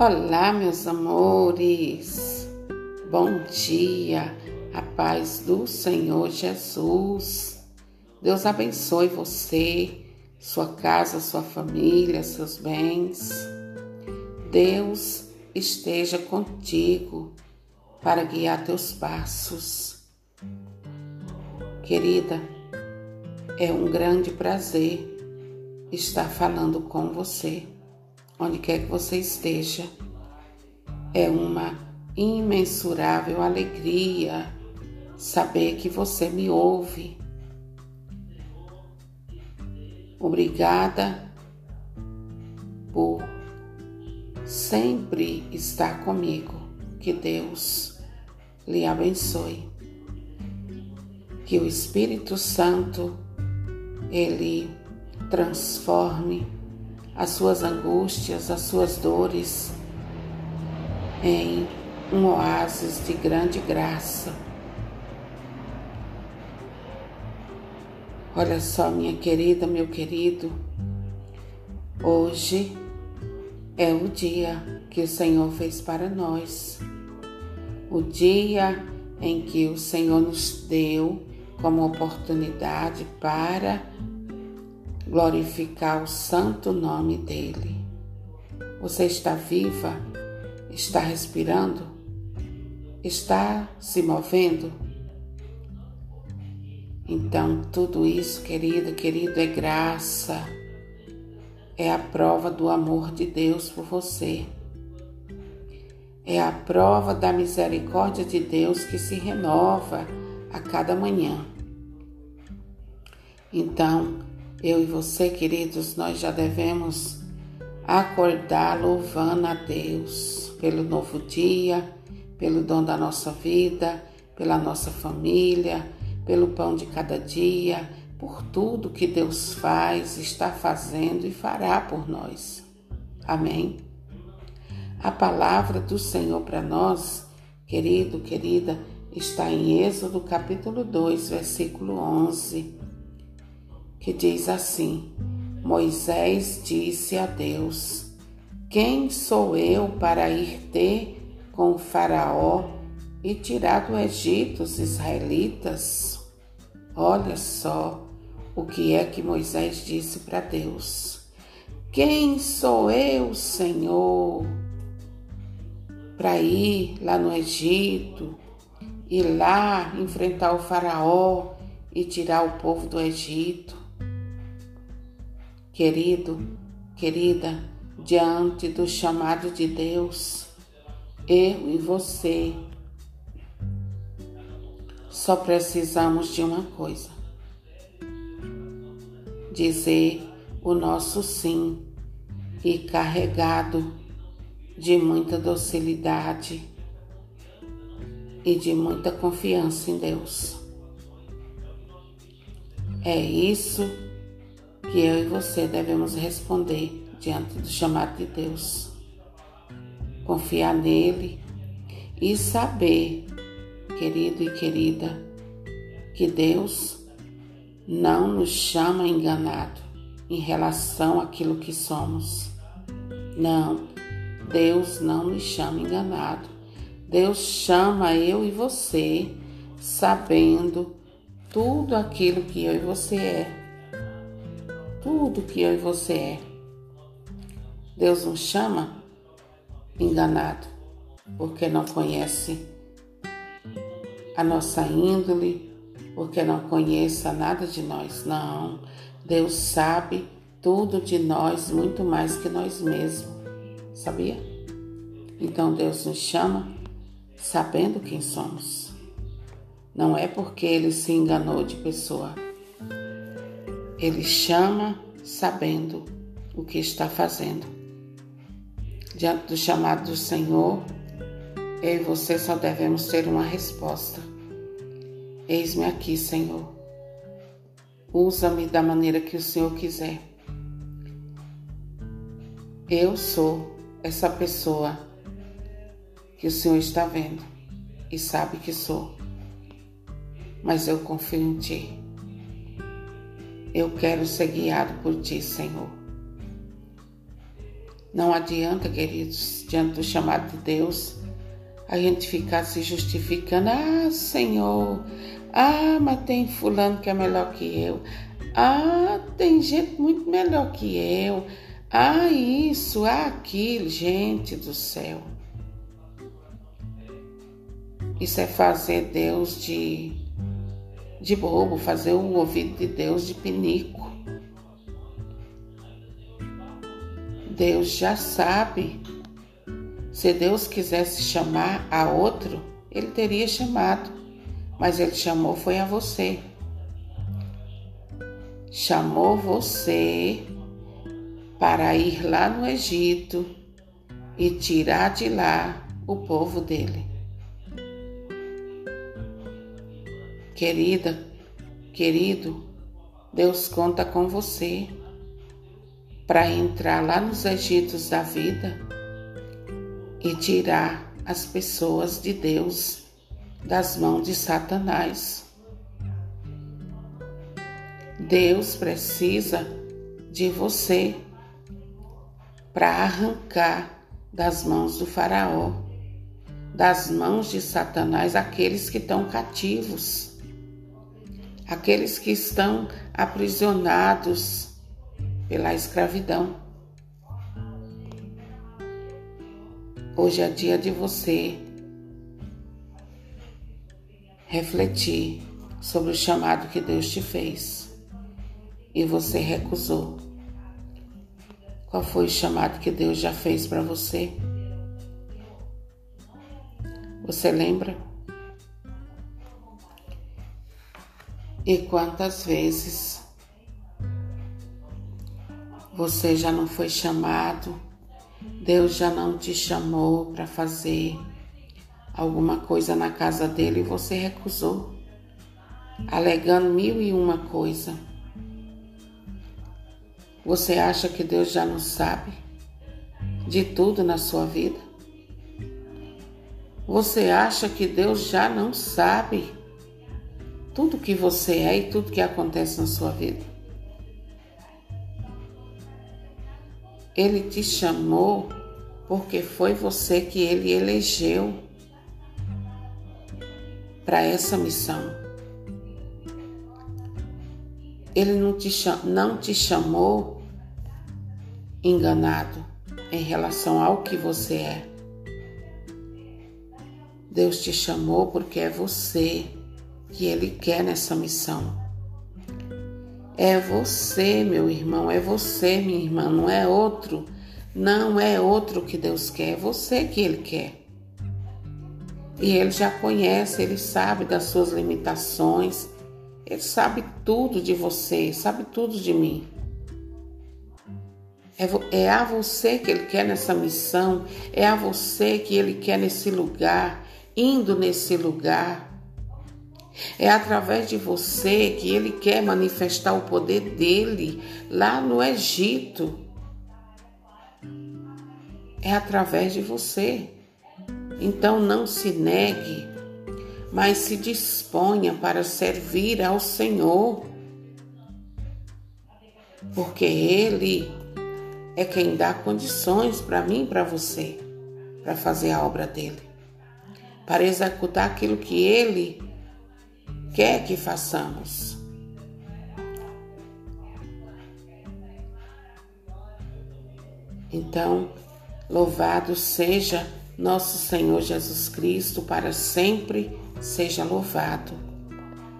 Olá, meus amores. Bom dia. A paz do Senhor Jesus. Deus abençoe você, sua casa, sua família, seus bens. Deus esteja contigo para guiar teus passos. Querida, é um grande prazer estar falando com você onde quer que você esteja. É uma imensurável alegria saber que você me ouve. Obrigada por sempre estar comigo. Que Deus lhe abençoe. Que o Espírito Santo ele transforme as suas angústias, as suas dores em um oásis de grande graça. Olha só, minha querida, meu querido, hoje é o dia que o Senhor fez para nós, o dia em que o Senhor nos deu como oportunidade para glorificar o santo nome dele. Você está viva? Está respirando? Está se movendo? Então, tudo isso, querida, querido, é graça. É a prova do amor de Deus por você. É a prova da misericórdia de Deus que se renova a cada manhã. Então, eu e você, queridos, nós já devemos acordar louvando a Deus pelo novo dia, pelo dom da nossa vida, pela nossa família, pelo pão de cada dia, por tudo que Deus faz, está fazendo e fará por nós. Amém? A palavra do Senhor para nós, querido, querida, está em Êxodo capítulo 2, versículo 11 que diz assim: Moisés disse a Deus: Quem sou eu para ir ter com o Faraó e tirar do Egito os israelitas? Olha só o que é que Moisés disse para Deus: Quem sou eu, Senhor, para ir lá no Egito, ir lá enfrentar o Faraó e tirar o povo do Egito? Querido, querida, diante do chamado de Deus, eu e você só precisamos de uma coisa: dizer o nosso sim e carregado de muita docilidade e de muita confiança em Deus. É isso que eu e você devemos responder diante do chamado de Deus. Confiar nele e saber, querido e querida, que Deus não nos chama enganado em relação àquilo que somos. Não, Deus não nos chama enganado. Deus chama eu e você sabendo tudo aquilo que eu e você é tudo que eu e você é. Deus nos chama enganado, porque não conhece a nossa índole, porque não conheça nada de nós. Não, Deus sabe tudo de nós, muito mais que nós mesmos. Sabia? Então Deus nos chama sabendo quem somos. Não é porque ele se enganou de pessoa ele chama sabendo o que está fazendo. Diante do chamado do Senhor, eu e você só devemos ter uma resposta. Eis-me aqui, Senhor. Usa-me da maneira que o Senhor quiser. Eu sou essa pessoa que o Senhor está vendo e sabe que sou. Mas eu confio em Ti. Eu quero ser guiado por ti, Senhor. Não adianta, queridos, diante do chamado de Deus, a gente ficar se justificando. Ah, Senhor, ah, mas tem fulano que é melhor que eu. Ah, tem gente muito melhor que eu. Ah, isso, ah, aquilo, gente do céu. Isso é fazer Deus de, de bobo, fazer o ouvido de Deus de pinico. Deus já sabe. Se Deus quisesse chamar a outro, ele teria chamado, mas ele chamou foi a você. Chamou você para ir lá no Egito e tirar de lá o povo dele. Querida, querido, Deus conta com você para entrar lá nos Egitos da vida e tirar as pessoas de Deus das mãos de Satanás. Deus precisa de você para arrancar das mãos do Faraó, das mãos de Satanás, aqueles que estão cativos aqueles que estão aprisionados pela escravidão. Hoje é dia de você refletir sobre o chamado que Deus te fez e você recusou. Qual foi o chamado que Deus já fez para você? Você lembra? E quantas vezes você já não foi chamado, Deus já não te chamou para fazer alguma coisa na casa dele e você recusou, alegando mil e uma coisa. Você acha que Deus já não sabe de tudo na sua vida? Você acha que Deus já não sabe tudo que você é e tudo que acontece na sua vida. Ele te chamou porque foi você que ele elegeu para essa missão. Ele não te, não te chamou enganado em relação ao que você é. Deus te chamou porque é você que Ele quer nessa missão. É você, meu irmão, é você, minha irmã, não é outro. Não é outro que Deus quer, é você que Ele quer. E Ele já conhece, Ele sabe das suas limitações, Ele sabe tudo de você, sabe tudo de mim. É, é a você que Ele quer nessa missão, é a você que Ele quer nesse lugar, indo nesse lugar. É através de você que ele quer manifestar o poder dele lá no Egito. É através de você. Então não se negue, mas se disponha para servir ao Senhor. Porque ele é quem dá condições para mim e para você para fazer a obra dele, para executar aquilo que ele quer que façamos. Então, louvado seja nosso Senhor Jesus Cristo, para sempre seja louvado.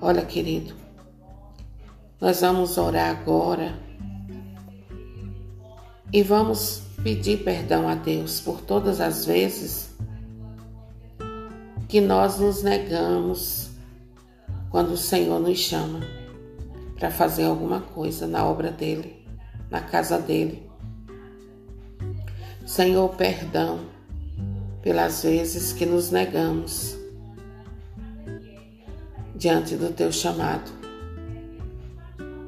Olha, querido, nós vamos orar agora e vamos pedir perdão a Deus por todas as vezes que nós nos negamos quando o Senhor nos chama para fazer alguma coisa na obra dele, na casa dele. Senhor, perdão pelas vezes que nos negamos diante do teu chamado.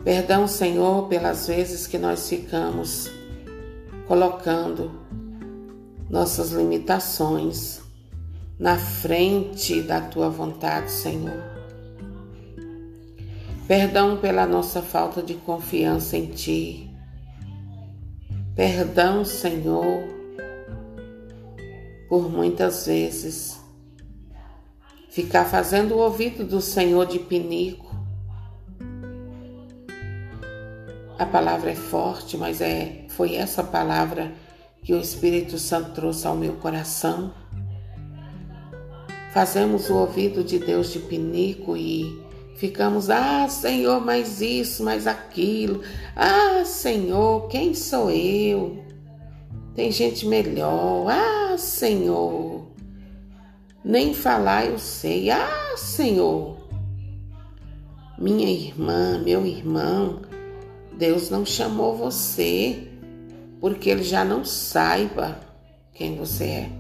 Perdão, Senhor, pelas vezes que nós ficamos colocando nossas limitações na frente da tua vontade, Senhor. Perdão pela nossa falta de confiança em Ti. Perdão, Senhor, por muitas vezes ficar fazendo o ouvido do Senhor de pinico. A palavra é forte, mas é foi essa palavra que o Espírito Santo trouxe ao meu coração. Fazemos o ouvido de Deus de pinico e ficamos, ah, Senhor, mais isso, mais aquilo. Ah, Senhor, quem sou eu? Tem gente melhor. Ah, Senhor. Nem falar eu sei. Ah, Senhor. Minha irmã, meu irmão, Deus não chamou você porque ele já não saiba quem você é.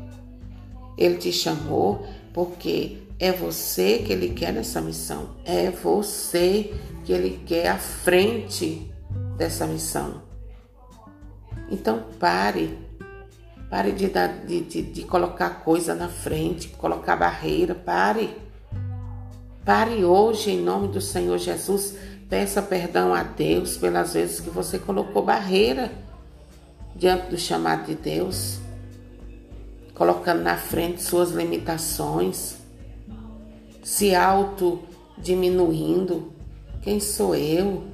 Ele te chamou porque é você que ele quer nessa missão. É você que ele quer à frente dessa missão. Então pare. Pare de, dar, de, de, de colocar coisa na frente, colocar barreira. Pare. Pare hoje, em nome do Senhor Jesus. Peça perdão a Deus pelas vezes que você colocou barreira diante do chamado de Deus, colocando na frente suas limitações se auto diminuindo. Quem sou eu?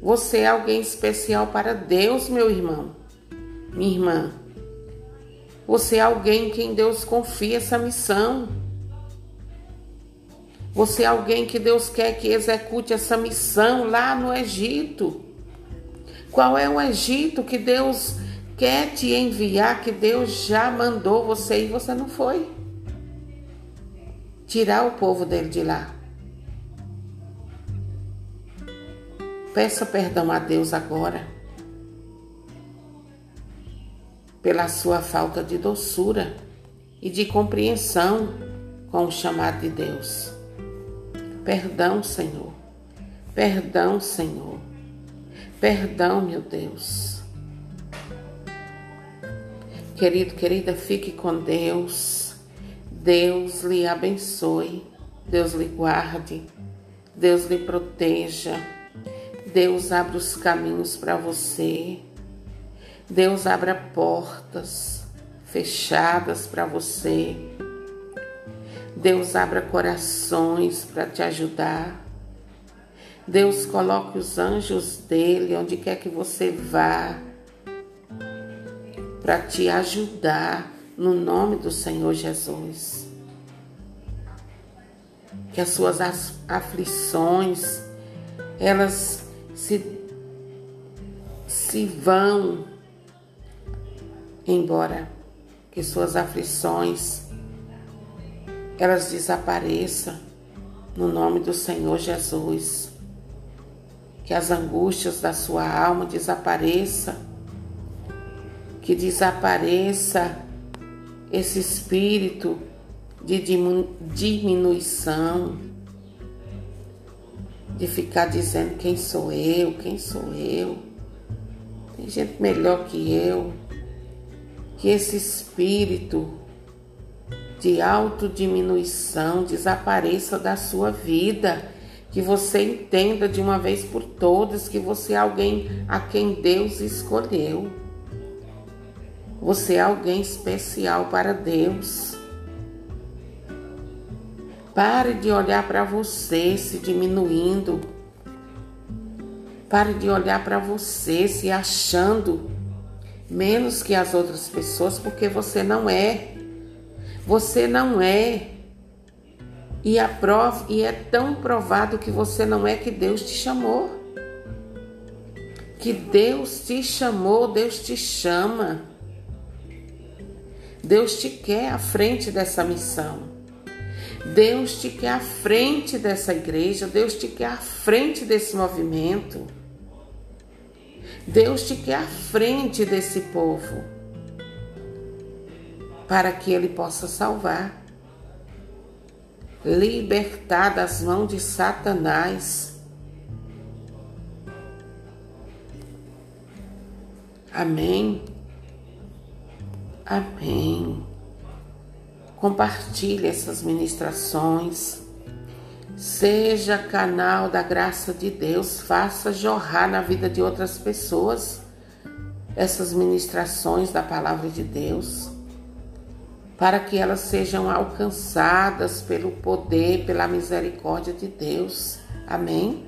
Você é alguém especial para Deus, meu irmão, minha irmã. Você é alguém em quem Deus confia essa missão. Você é alguém que Deus quer que execute essa missão lá no Egito. Qual é o Egito que Deus quer te enviar, que Deus já mandou você e você não foi? Tirar o povo dele de lá. Peça perdão a Deus agora pela sua falta de doçura e de compreensão com o chamado de Deus. Perdão, Senhor. Perdão, Senhor. Perdão, meu Deus. Querido, querida, fique com Deus. Deus lhe abençoe, Deus lhe guarde, Deus lhe proteja, Deus abra os caminhos para você, Deus abra portas fechadas para você, Deus abra corações para te ajudar. Deus coloque os anjos dele onde quer que você vá para te ajudar no nome do Senhor Jesus. Que as suas aflições, elas se, se vão embora. Que suas aflições, elas desapareçam no nome do Senhor Jesus. Que as angústias da sua alma desapareçam. Que desapareça esse espírito de diminuição, de ficar dizendo quem sou eu, quem sou eu, tem gente melhor que eu, que esse espírito de autodiminuição desapareça da sua vida, que você entenda de uma vez por todas que você é alguém a quem Deus escolheu. Você é alguém especial para Deus. Pare de olhar para você se diminuindo. Pare de olhar para você se achando menos que as outras pessoas, porque você não é. Você não é. E, a e é tão provado que você não é que Deus te chamou. Que Deus te chamou, Deus te chama. Deus te quer à frente dessa missão. Deus te quer à frente dessa igreja. Deus te quer à frente desse movimento. Deus te quer à frente desse povo. Para que Ele possa salvar, libertar das mãos de Satanás. Amém. Amém. Compartilhe essas ministrações. Seja canal da graça de Deus, faça jorrar na vida de outras pessoas essas ministrações da palavra de Deus, para que elas sejam alcançadas pelo poder, pela misericórdia de Deus. Amém?